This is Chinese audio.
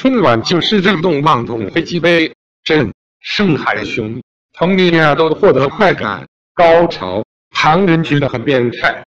春晚就是震动妄动飞机杯，震盛海雄，同龄人都获得快感高潮，旁人觉得很变态。